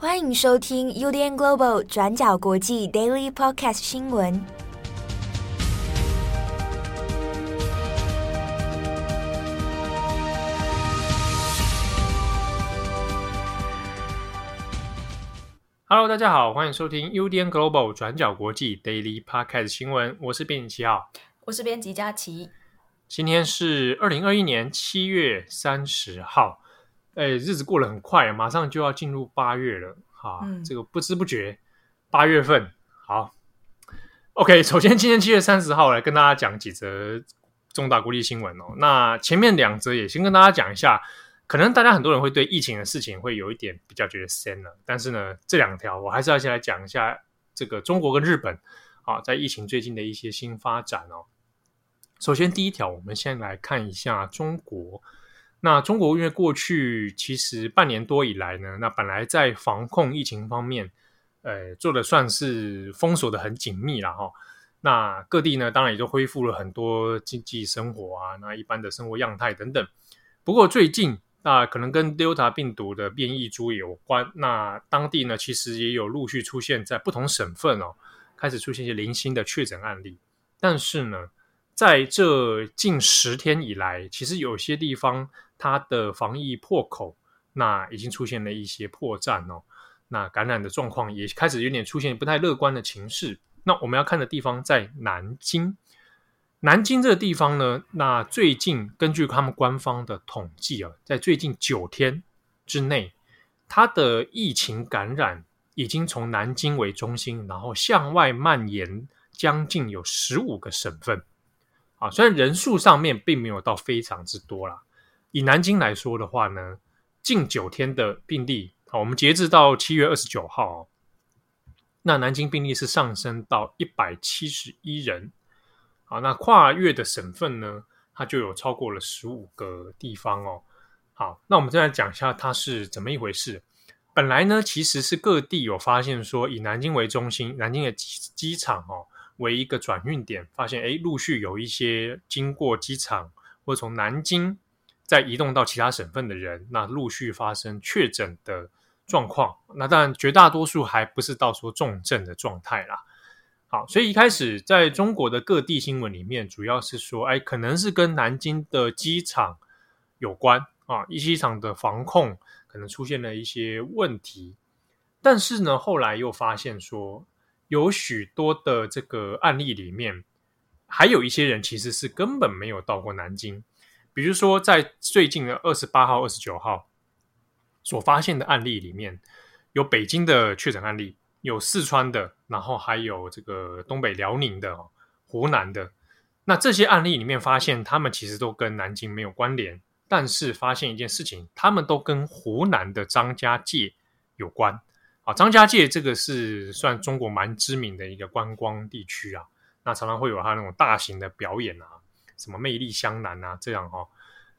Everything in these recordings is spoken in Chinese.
欢迎收听 UDN Global 转角国际 Daily Podcast 新闻。Hello，大家好，欢迎收听 UDN Global 转角国际 Daily Podcast 新闻。我是编辑七号，我是编辑佳琪。今天是二零二一年七月三十号。哎，日子过得很快，马上就要进入八月了，哈，嗯、这个不知不觉八月份，好，OK。首先，今天七月三十号来跟大家讲几则重大国际新闻哦。那前面两则也先跟大家讲一下，可能大家很多人会对疫情的事情会有一点比较觉得深了，但是呢，这两条我还是要先来讲一下这个中国跟日本啊，在疫情最近的一些新发展哦。首先，第一条，我们先来看一下中国。那中国因为过去其实半年多以来呢，那本来在防控疫情方面，呃，做的算是封锁的很紧密了哈。那各地呢，当然也就恢复了很多经济生活啊，那一般的生活样态等等。不过最近那可能跟 Delta 病毒的变异株有关，那当地呢其实也有陆续出现在不同省份哦，开始出现一些零星的确诊案例。但是呢，在这近十天以来，其实有些地方。它的防疫破口，那已经出现了一些破绽哦。那感染的状况也开始有点出现不太乐观的情势。那我们要看的地方在南京，南京这个地方呢，那最近根据他们官方的统计啊，在最近九天之内，它的疫情感染已经从南京为中心，然后向外蔓延将近有十五个省份。啊，虽然人数上面并没有到非常之多啦。以南京来说的话呢，近九天的病例，好，我们截至到七月二十九号，那南京病例是上升到一百七十一人，好，那跨越的省份呢，它就有超过了十五个地方哦。好，那我们再来讲一下它是怎么一回事。本来呢，其实是各地有发现说，以南京为中心，南京的机机场哦为一个转运点，发现诶，陆续有一些经过机场或从南京。再移动到其他省份的人，那陆续发生确诊的状况。那当然，绝大多数还不是到说重症的状态啦。好，所以一开始在中国的各地新闻里面，主要是说，哎，可能是跟南京的机场有关啊，一机场的防控可能出现了一些问题。但是呢，后来又发现说，有许多的这个案例里面，还有一些人其实是根本没有到过南京。比如说，在最近的二十八号、二十九号所发现的案例里面，有北京的确诊案例，有四川的，然后还有这个东北辽宁的、湖南的。那这些案例里面发现，他们其实都跟南京没有关联，但是发现一件事情，他们都跟湖南的张家界有关。啊，张家界这个是算中国蛮知名的一个观光地区啊，那常常会有他那种大型的表演啊。什么魅力湘南啊，这样哈、哦，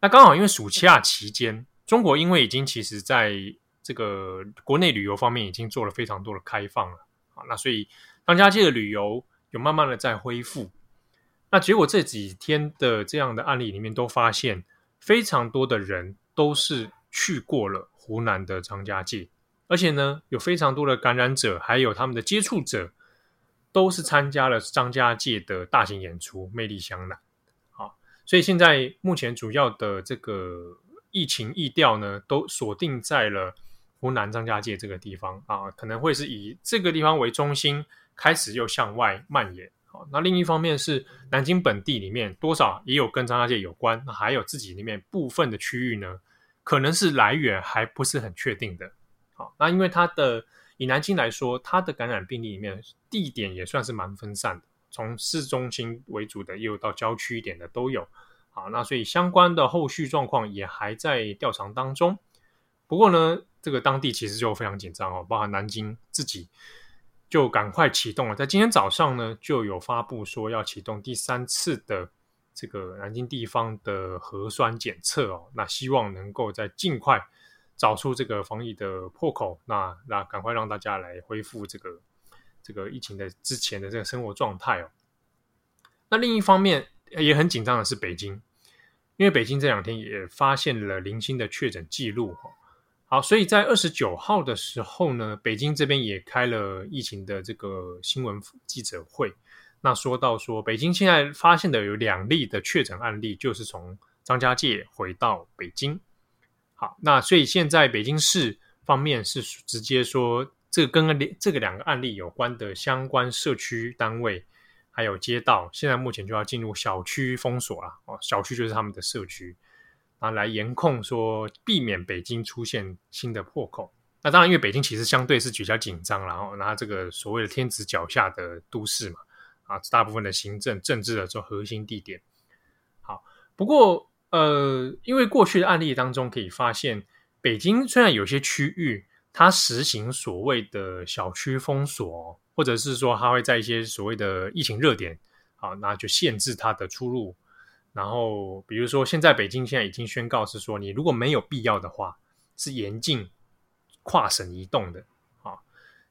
那刚好因为暑假期间，中国因为已经其实在这个国内旅游方面已经做了非常多的开放了啊，那所以张家界的旅游有慢慢的在恢复。那结果这几天的这样的案例里面，都发现非常多的人都是去过了湖南的张家界，而且呢，有非常多的感染者，还有他们的接触者，都是参加了张家界的大型演出《魅力湘南》。所以现在目前主要的这个疫情疫调呢，都锁定在了湖南张家界这个地方啊，可能会是以这个地方为中心，开始又向外蔓延。好，那另一方面是南京本地里面多少也有跟张家界有关，还有自己里面部分的区域呢，可能是来源还不是很确定的。好，那因为它的以南京来说，它的感染病例里面地点也算是蛮分散的。从市中心为主的，也有到郊区一点的都有。好，那所以相关的后续状况也还在调查当中。不过呢，这个当地其实就非常紧张哦，包含南京自己就赶快启动了，在今天早上呢就有发布说要启动第三次的这个南京地方的核酸检测哦，那希望能够在尽快找出这个防疫的破口，那那赶快让大家来恢复这个。这个疫情的之前的这个生活状态哦，那另一方面也很紧张的是北京，因为北京这两天也发现了零星的确诊记录哦。好，所以在二十九号的时候呢，北京这边也开了疫情的这个新闻记者会。那说到说，北京现在发现的有两例的确诊案例，就是从张家界回到北京。好，那所以现在北京市方面是直接说，这个跟这个两个案例有关的相关社区单位还有街道，现在目前就要进入小区封锁了。哦，小区就是他们的社区。啊，来严控说，避免北京出现新的破口。那当然，因为北京其实相对是比较紧张，然后拿这个所谓的天子脚下的都市嘛，啊，大部分的行政、政治的这核心地点。好，不过呃，因为过去的案例当中可以发现，北京虽然有些区域它实行所谓的小区封锁，或者是说它会在一些所谓的疫情热点，好，那就限制它的出入。然后，比如说，现在北京现在已经宣告是说，你如果没有必要的话，是严禁跨省移动的啊。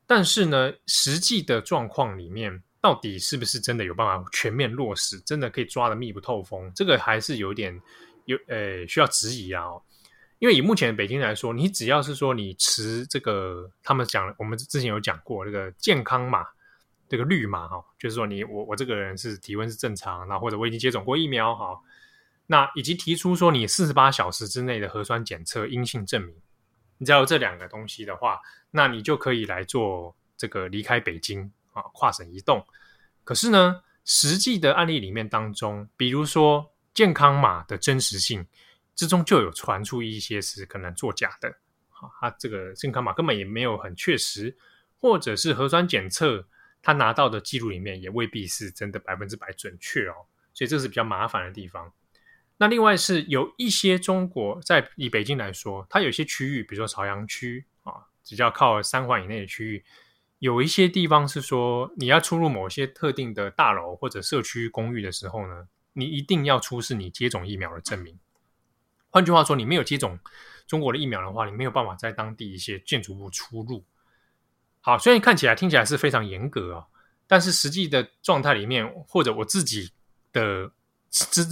但是呢，实际的状况里面，到底是不是真的有办法全面落实，真的可以抓得密不透风？这个还是有点有呃需要质疑啊。因为以目前北京来说，你只要是说你持这个，他们讲，我们之前有讲过这个健康码。这个绿码哈，就是说你我我这个人是体温是正常，那或者我已经接种过疫苗哈，那以及提出说你四十八小时之内的核酸检测阴性证明，你只要有这两个东西的话，那你就可以来做这个离开北京啊，跨省移动。可是呢，实际的案例里面当中，比如说健康码的真实性之中就有传出一些是可能作假的，啊，它这个健康码根本也没有很确实，或者是核酸检测。他拿到的记录里面也未必是真的百分之百准确哦，所以这是比较麻烦的地方。那另外是有一些中国在以北京来说，它有些区域，比如说朝阳区啊，只要靠三环以内的区域，有一些地方是说你要出入某些特定的大楼或者社区公寓的时候呢，你一定要出示你接种疫苗的证明。换句话说，你没有接种中国的疫苗的话，你没有办法在当地一些建筑物出入。好，虽然看起来听起来是非常严格啊，但是实际的状态里面，或者我自己的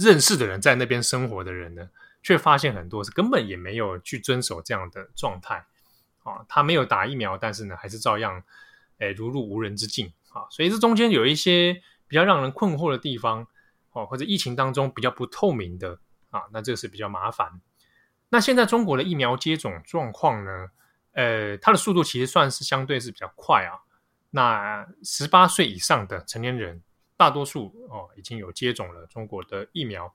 认识的人在那边生活的人呢，却发现很多是根本也没有去遵守这样的状态啊。他没有打疫苗，但是呢，还是照样诶如入无人之境啊。所以这中间有一些比较让人困惑的地方哦，或者疫情当中比较不透明的啊，那这是比较麻烦。那现在中国的疫苗接种状况呢？呃，它的速度其实算是相对是比较快啊。那十八岁以上的成年人，大多数哦已经有接种了中国的疫苗。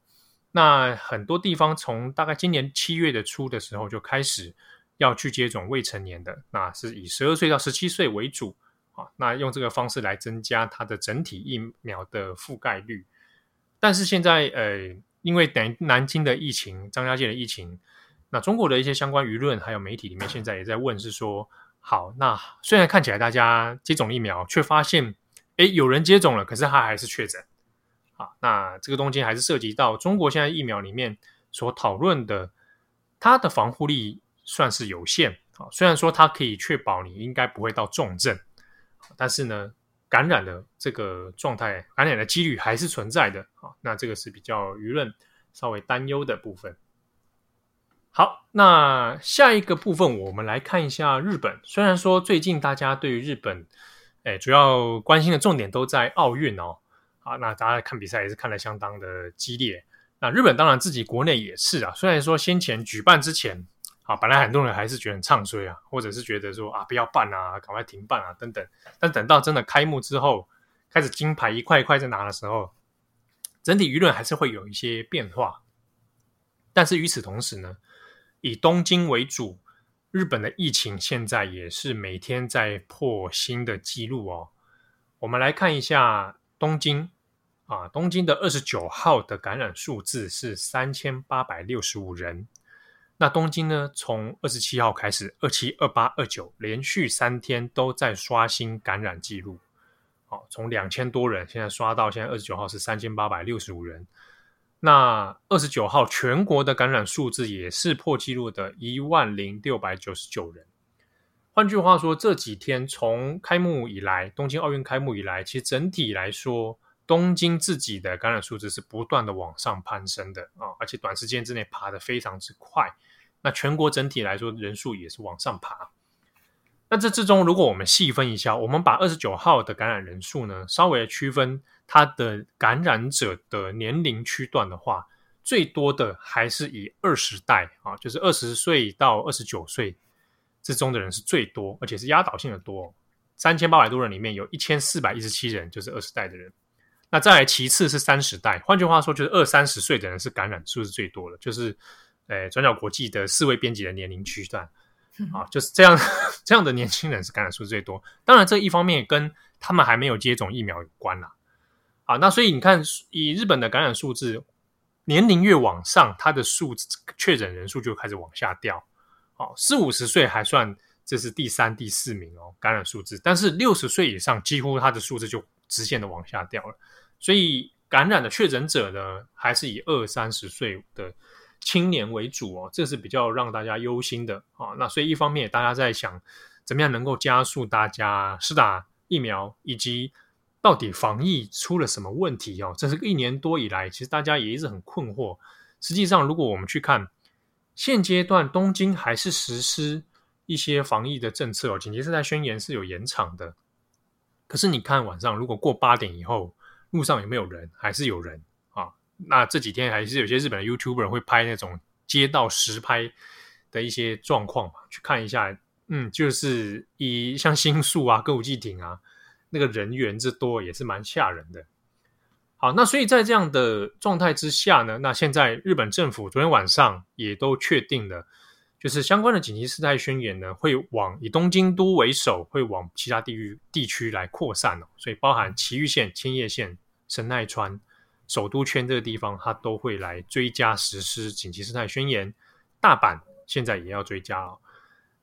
那很多地方从大概今年七月的初的时候就开始要去接种未成年的，那是以十二岁到十七岁为主啊。那用这个方式来增加它的整体疫苗的覆盖率。但是现在呃，因为等南京的疫情、张家界的疫情。那中国的一些相关舆论还有媒体里面，现在也在问，是说，好，那虽然看起来大家接种疫苗，却发现，诶，有人接种了，可是他还是确诊，啊，那这个东西还是涉及到中国现在疫苗里面所讨论的，它的防护力算是有限，啊，虽然说它可以确保你应该不会到重症，但是呢，感染的这个状态，感染的几率还是存在的，啊，那这个是比较舆论稍微担忧的部分。好，那下一个部分，我们来看一下日本。虽然说最近大家对于日本，诶，主要关心的重点都在奥运哦。啊，那大家看比赛也是看得相当的激烈。那日本当然自己国内也是啊。虽然说先前举办之前，啊，本来很多人还是觉得很唱衰啊，或者是觉得说啊，不要办啊，赶快停办啊，等等。但等到真的开幕之后，开始金牌一块一块在拿的时候，整体舆论还是会有一些变化。但是与此同时呢，以东京为主，日本的疫情现在也是每天在破新的纪录哦。我们来看一下东京啊，东京的二十九号的感染数字是三千八百六十五人。那东京呢，从二十七号开始，二七、二八、二九连续三天都在刷新感染记录。好，从两千多人现在刷到现在二十九号是三千八百六十五人。那二十九号全国的感染数字也是破纪录的一万零六百九十九人。换句话说，这几天从开幕以来，东京奥运开幕以来，其实整体来说，东京自己的感染数字是不断的往上攀升的啊，而且短时间之内爬得非常之快。那全国整体来说人数也是往上爬。那这之中，如果我们细分一下，我们把二十九号的感染人数呢，稍微区分它的感染者的年龄区段的话，最多的还是以二十代啊，就是二十岁到二十九岁之中的人是最多，而且是压倒性的多，三千八百多人里面有一千四百一十七人就是二十代的人。那再来其次是三十代，换句话说就是二三十岁的人是感染数是最多的，就是诶转角国际的四位编辑的年龄区段。啊，就是这样，这样的年轻人是感染数最多。当然，这一方面跟他们还没有接种疫苗有关啦。啊，那所以你看，以日本的感染数字，年龄越往上，它的数字确诊人数就开始往下掉。哦，四五十岁还算这是第三、第四名哦，感染数字。但是六十岁以上，几乎它的数字就直线的往下掉了。所以感染的确诊者呢，还是以二三十岁的。青年为主哦，这是比较让大家忧心的啊。那所以一方面，大家在想怎么样能够加速大家施打疫苗，以及到底防疫出了什么问题哦？这是一年多以来，其实大家也一直很困惑。实际上，如果我们去看现阶段东京还是实施一些防疫的政策哦，紧急事态宣言是有延长的。可是你看晚上如果过八点以后，路上有没有人？还是有人。那这几天还是有些日本的 YouTuber 会拍那种街道实拍的一些状况嘛，去看一下，嗯，就是以像新宿啊、歌舞伎町啊，那个人员之多也是蛮吓人的。好，那所以在这样的状态之下呢，那现在日本政府昨天晚上也都确定了，就是相关的紧急事态宣言呢，会往以东京都为首，会往其他地域地区来扩散哦，所以包含埼玉县、千叶县、神奈川。首都圈这个地方，它都会来追加实施紧急事态宣言。大阪现在也要追加了。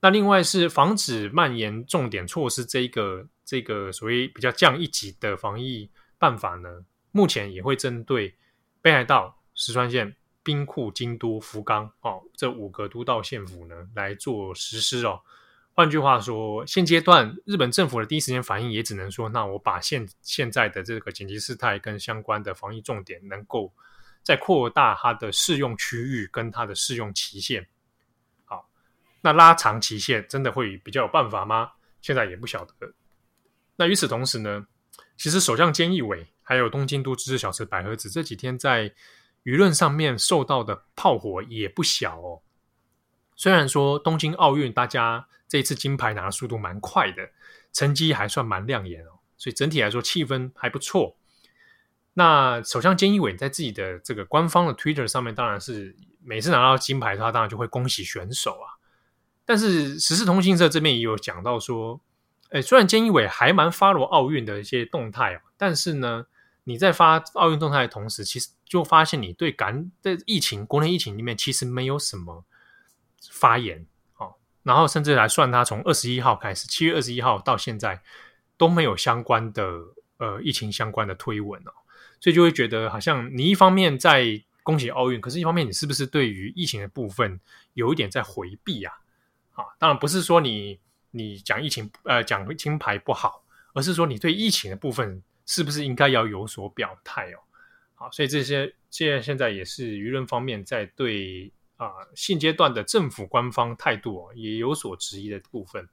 那另外是防止蔓延重点措施这一个这个所谓比较降一级的防疫办法呢，目前也会针对北海道、石川县、兵库、京都、福冈哦这五个都道县府呢来做实施哦。换句话说，现阶段日本政府的第一时间反应也只能说，那我把现现在的这个紧急事态跟相关的防疫重点，能够再扩大它的适用区域跟它的适用期限。好，那拉长期限真的会比较有办法吗？现在也不晓得。那与此同时呢，其实首相菅义伟还有东京都知事小池百合子这几天在舆论上面受到的炮火也不小哦。虽然说东京奥运大家这次金牌拿的速度蛮快的，成绩还算蛮亮眼哦，所以整体来说气氛还不错。那首相菅义伟在自己的这个官方的 Twitter 上面，当然是每次拿到金牌，他当然就会恭喜选手啊。但是时事通讯社这边也有讲到说，诶，虽然菅义伟还蛮发罗奥运的一些动态哦，但是呢，你在发奥运动态的同时，其实就发现你对感在疫情国内疫情里面其实没有什么。发言，然后甚至来算，他从二十一号开始，七月二十一号到现在都没有相关的呃疫情相关的推文哦，所以就会觉得好像你一方面在恭喜奥运，可是一方面你是不是对于疫情的部分有一点在回避啊？啊，当然不是说你你讲疫情呃讲金牌不好，而是说你对疫情的部分是不是应该要有所表态哦？好，所以这些现在现在也是舆论方面在对。啊，现阶段的政府官方态度哦，也有所质疑的部分。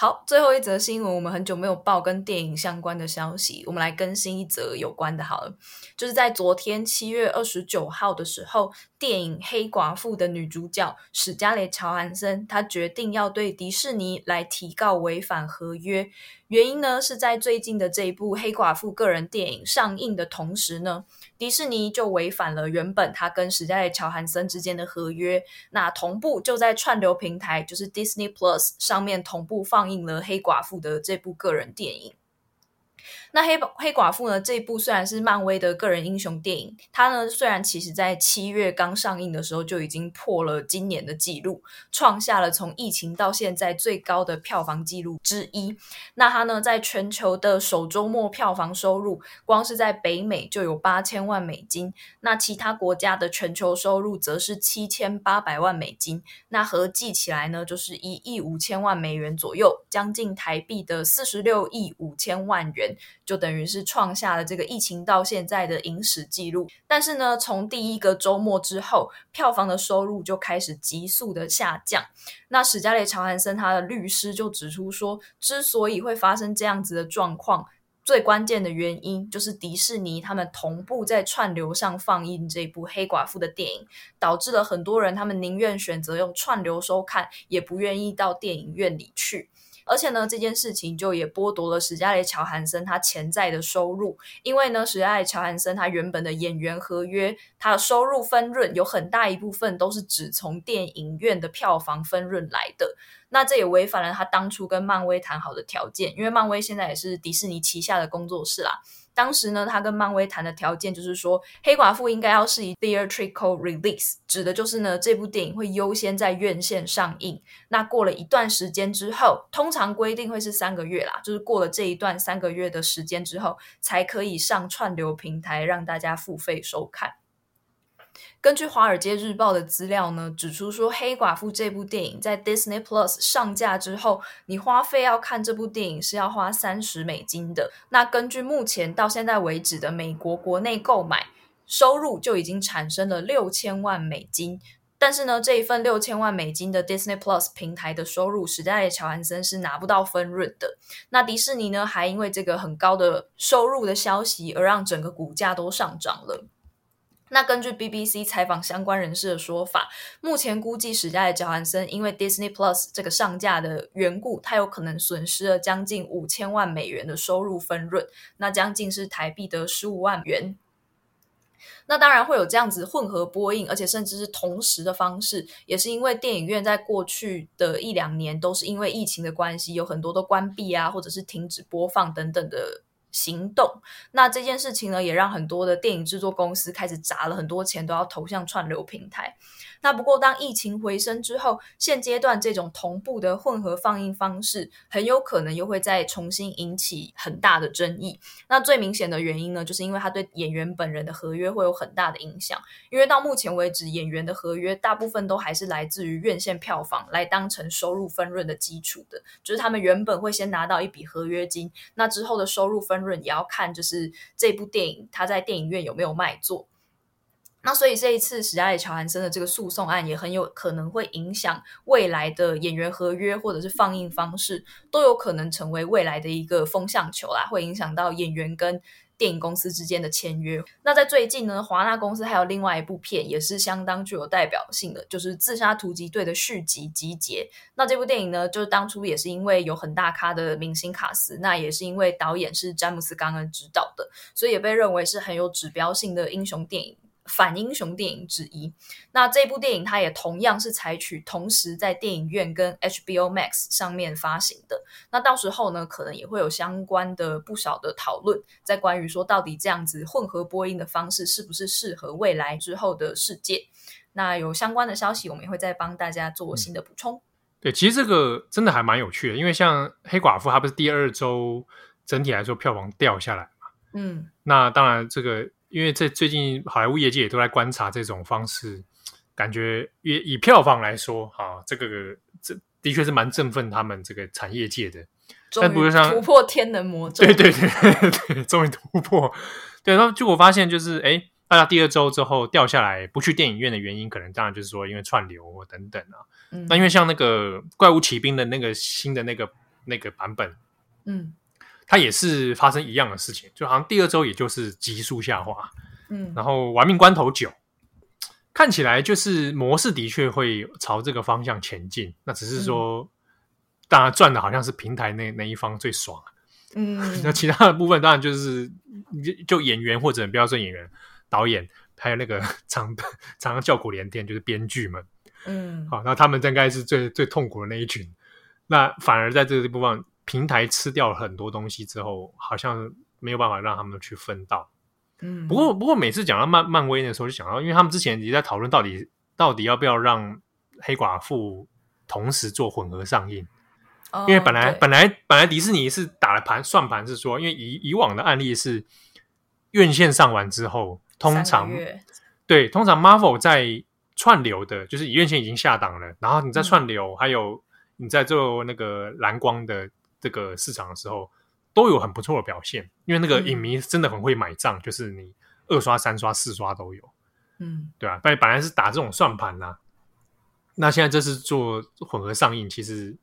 好，最后一则新闻，我们很久没有报跟电影相关的消息，我们来更新一则有关的。好了，就是在昨天七月二十九号的时候，电影《黑寡妇》的女主角史嘉蕾·乔韩森，她决定要对迪士尼来提告违反合约。原因呢，是在最近的这一部《黑寡妇》个人电影上映的同时呢，迪士尼就违反了原本他跟史嘉蕾·乔韩森之间的合约，那同步就在串流平台，就是 Disney Plus 上面同步放映了《黑寡妇》的这部个人电影。那黑黑寡妇呢？这一部虽然是漫威的个人英雄电影，它呢虽然其实在七月刚上映的时候就已经破了今年的纪录，创下了从疫情到现在最高的票房纪录之一。那它呢在全球的首周末票房收入，光是在北美就有八千万美金，那其他国家的全球收入则是七千八百万美金，那合计起来呢就是一亿五千万美元左右，将近台币的四十六亿五千万元。就等于是创下了这个疫情到现在的影史记录。但是呢，从第一个周末之后，票房的收入就开始急速的下降。那史嘉蕾·乔韩森他的律师就指出说，之所以会发生这样子的状况，最关键的原因就是迪士尼他们同步在串流上放映这部黑寡妇的电影，导致了很多人他们宁愿选择用串流收看，也不愿意到电影院里去。而且呢，这件事情就也剥夺了史嘉蕾·乔韩森他潜在的收入，因为呢，史嘉蕾·乔韩森他原本的演员合约，他的收入分润有很大一部分都是只从电影院的票房分润来的。那这也违反了他当初跟漫威谈好的条件，因为漫威现在也是迪士尼旗下的工作室啦。当时呢，他跟漫威谈的条件就是说，黑寡妇应该要是以 theatrical release，指的就是呢，这部电影会优先在院线上映。那过了一段时间之后，通常规定会是三个月啦，就是过了这一段三个月的时间之后，才可以上串流平台让大家付费收看。根据《华尔街日报》的资料呢，指出说，《黑寡妇》这部电影在 Disney Plus 上架之后，你花费要看这部电影是要花三十美金的。那根据目前到现在为止的美国国内购买收入，就已经产生了六千万美金。但是呢，这一份六千万美金的 Disney Plus 平台的收入，史嘉蕾·乔安森是拿不到分润的。那迪士尼呢，还因为这个很高的收入的消息，而让整个股价都上涨了。那根据 BBC 采访相关人士的说法，目前估计史嘉蕾·乔韩森因为 Disney Plus 这个上架的缘故，他有可能损失了将近五千万美元的收入分润，那将近是台币的十五万元。那当然会有这样子混合播映，而且甚至是同时的方式，也是因为电影院在过去的一两年都是因为疫情的关系，有很多都关闭啊，或者是停止播放等等的。行动，那这件事情呢，也让很多的电影制作公司开始砸了很多钱，都要投向串流平台。那不过，当疫情回升之后，现阶段这种同步的混合放映方式，很有可能又会再重新引起很大的争议。那最明显的原因呢，就是因为它对演员本人的合约会有很大的影响。因为到目前为止，演员的合约大部分都还是来自于院线票房来当成收入分润的基础的，就是他们原本会先拿到一笔合约金，那之后的收入分润也要看就是这部电影它在电影院有没有卖座。那所以这一次史嘉蕾·乔韩森的这个诉讼案也很有可能会影响未来的演员合约或者是放映方式，都有可能成为未来的一个风向球啦，会影响到演员跟电影公司之间的签约。那在最近呢，华纳公司还有另外一部片也是相当具有代表性的，就是《自杀突击队》的续集《集结》。那这部电影呢，就是当初也是因为有很大咖的明星卡斯，那也是因为导演是詹姆斯·冈恩执导的，所以也被认为是很有指标性的英雄电影。反英雄电影之一，那这部电影它也同样是采取同时在电影院跟 HBO Max 上面发行的。那到时候呢，可能也会有相关的不少的讨论，在关于说到底这样子混合播音的方式是不是适合未来之后的世界。那有相关的消息，我们也会再帮大家做新的补充。嗯。对，其实这个真的还蛮有趣的，因为像黑寡妇，它不是第二周整体来说票房掉下来嘛？嗯，那当然这个。因为这最近好莱坞业界也都在观察这种方式，感觉以以票房来说，哈、啊，这个这的确是蛮振奋他们这个产业界的。但不是像突破天能魔 咒，对对对对，终于突破。对，然后就我发现就是，哎，大家第二周之后掉下来不去电影院的原因，可能当然就是说因为串流或等等啊。嗯、那因为像那个怪物骑兵的那个新的那个那个版本，嗯。它也是发生一样的事情，就好像第二周也就是急速下滑，嗯，然后玩命关头九看起来就是模式的确会朝这个方向前进，那只是说，嗯、当然赚的好像是平台那那一方最爽，嗯，那其他的部分当然就是就演员或者不要说演员，导演还有那个常常常叫苦连天，就是编剧们，嗯，好，那他们应该是最最痛苦的那一群，那反而在这个部分。平台吃掉了很多东西之后，好像没有办法让他们去分到。嗯，不过不过每次讲到漫漫威的时候，就想到，因为他们之前也在讨论到底到底要不要让黑寡妇同时做混合上映。哦，因为本来本来本来迪士尼是打了盘算盘，是说，因为以以往的案例是院线上完之后，通常对通常 Marvel 在串流的，就是以院线已经下档了，然后你在串流，嗯，还有你在做那个蓝光的。这个市场的时候，都有很不错的表现，因为那个影迷真的很会买账，嗯、就是你二刷、三刷、四刷都有，嗯，对啊，本本来是打这种算盘呐，那现在这是做混合上映，其实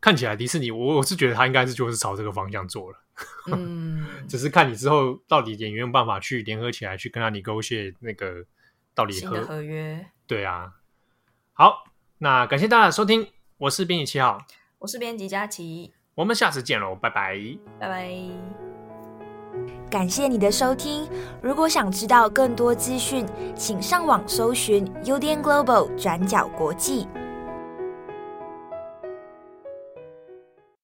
看起来迪士尼，我我是觉得他应该是就是朝这个方向做了，嗯，只是看你之后到底演员有办法去联合起来去跟他 negotiate 那个到底合合约，对啊，好，那感谢大家的收听，我是编辑七号，我是编辑佳琪。我们下次见喽，拜拜，拜拜。感谢你的收听。如果想知道更多资讯，请上网搜寻 UDN Global 转角国际。